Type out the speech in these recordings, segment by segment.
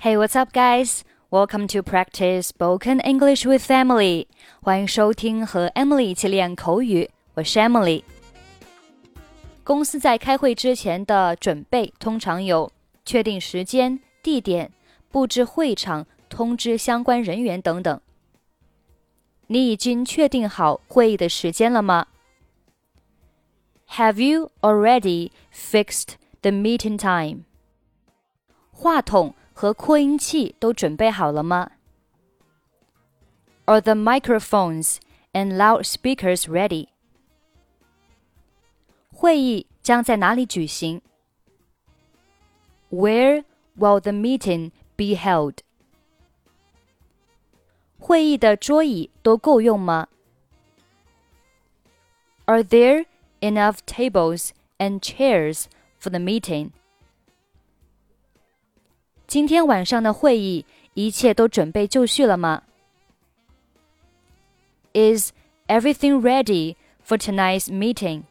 Hey, what's up, guys? Welcome to practice spoken English with Emily. 欢迎收听和 Emily 一起练口语。我是 Emily。公司在开会之前的准备通常有确定时间、地点、布置会场、通知相关人员等等。你已经确定好会议的时间了吗？Have you already fixed the meeting time? 话筒 和扩音器都准备好了吗？Are the microphones and loudspeakers ready? 会议将在哪里举行？Where will the meeting be held? 会议的桌椅都够用吗？Are there enough tables and chairs for the meeting? 今天晚上的会议一切都准备就绪了吗？Is everything ready for tonight's meeting?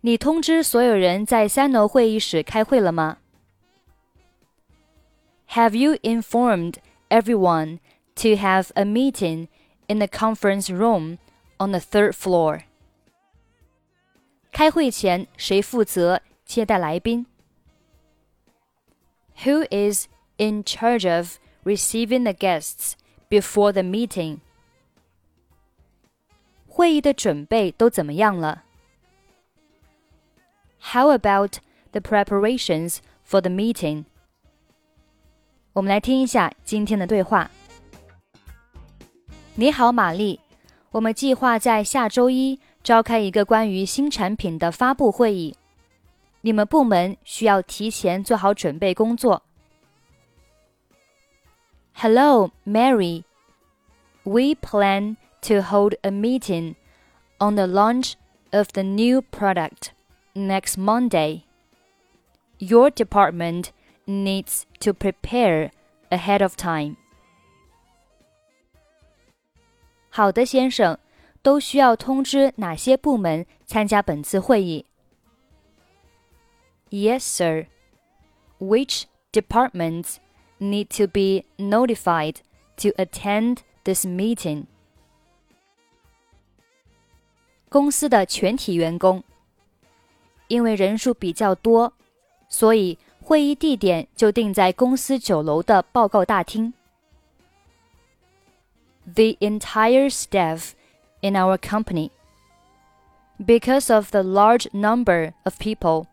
你通知所有人在三楼会议室开会了吗？Have you informed everyone to have a meeting in the conference room on the third floor? 开会前谁负责接待来宾 ？who is in charge of receiving the guests before the meeting? 会议的准备都怎么样了？How about the preparations for the meeting? 我们来听一下今天的对话。你好，玛丽。我们计划在下周一召开一个关于新产品的发布会议。 你们部门需要提前做好准备工作。Hello, Mary. We plan to hold a meeting on the launch of the new product next Monday. Your department needs to prepare ahead of time. 好的，先生，都需要通知哪些部门参加本次会议 ？Yes, sir. Which departments need to be notified to attend this meeting? 公司的全体员工，因为人数比较多，所以会议地点就定在公司九楼的报告大厅。The entire staff in our company. Because of the large number of people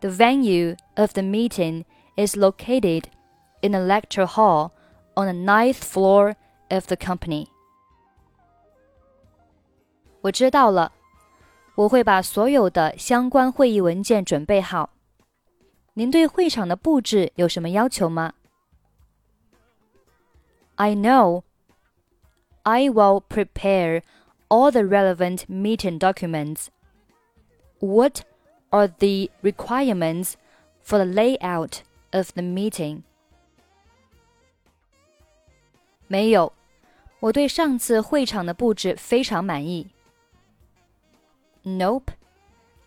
the venue of the meeting is located in a lecture hall on the ninth floor of the company. 我知道了，我会把所有的相关会议文件准备好。您对会场的布置有什么要求吗？I know. I will prepare all the relevant meeting documents. What are the requirements for the layout of the meeting? 没有，我对上次会场的布置非常满意。Nope,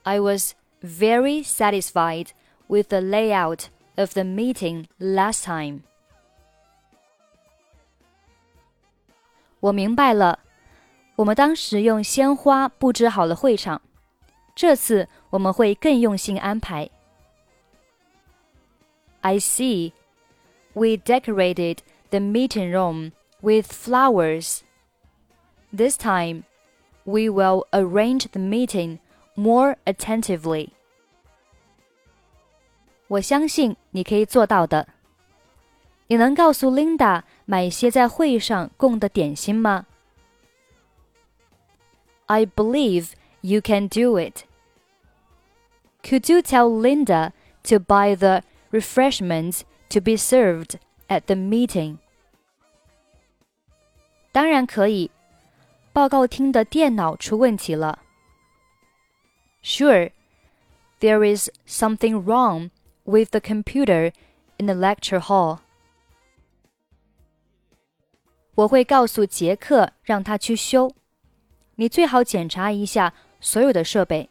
I was very satisfied with the layout of the meeting last time. 我明白了，我们当时用鲜花布置好了会场。这次 我们会更用心安排。I see. We decorated the meeting room with flowers. This time, we will arrange the meeting more attentively. 我相信你可以做到的。你能告诉 Linda 买一些在会上供的点心吗？I believe you can do it. Could you tell Linda to buy the refreshments to be served at the meeting? 当然可以。报告厅的电脑出问题了。Sure, there is something wrong with the computer in the lecture hall. 我会告诉杰克让他去修。你最好检查一下所有的设备。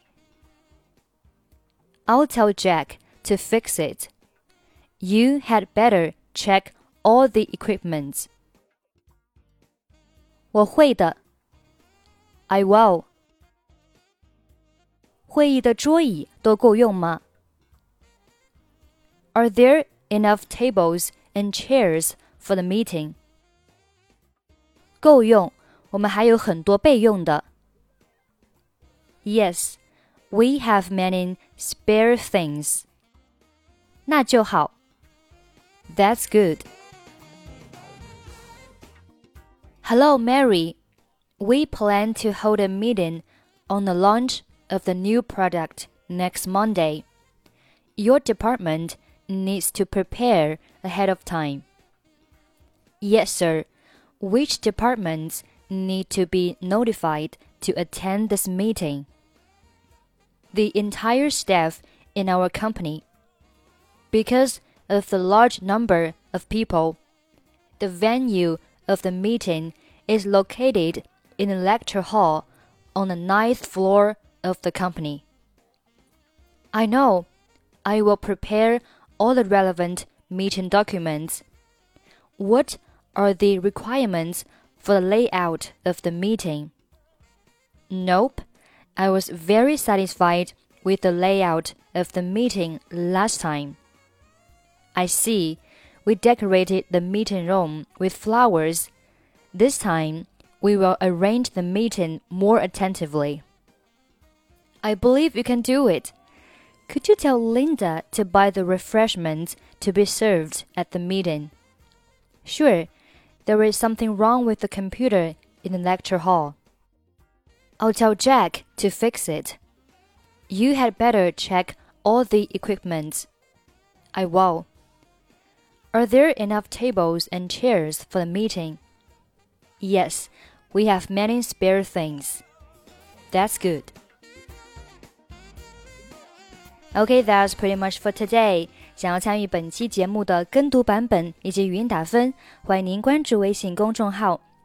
I'll tell Jack to fix it. You had better check all the equipment. 我会的。I will. 会议的桌椅都够用吗？Are there enough tables and chairs for the meeting? 够用，我们还有很多备用的。Yes, we have many spare things. 那就好。That's good. Hello, Mary. We plan to hold a meeting on the launch of the new product next Monday. Your department needs to prepare ahead of time. Yes, sir. Which departments need to be notified to attend this meeting? The entire staff in our company. Because of the large number of people, the venue of the meeting is located in the lecture hall on the ninth floor of the company. I know. I will prepare all the relevant meeting documents. What are the requirements for the layout of the meeting? Nope. I was very satisfied with the layout of the meeting last time. I see. We decorated the meeting room with flowers. This time, we will arrange the meeting more attentively. I believe you can do it. Could you tell Linda to buy the refreshments to be served at the meeting? Sure, there is something wrong with the computer in the lecture hall. I'll tell Jack to fix it. You had better check all the equipment. I will. Are there enough tables and chairs for the meeting? Yes, we have many spare things. That's good. Okay, that's pretty much for today. 想要参与本期节目的跟读版本以及语音打分，欢迎您关注微信公众号“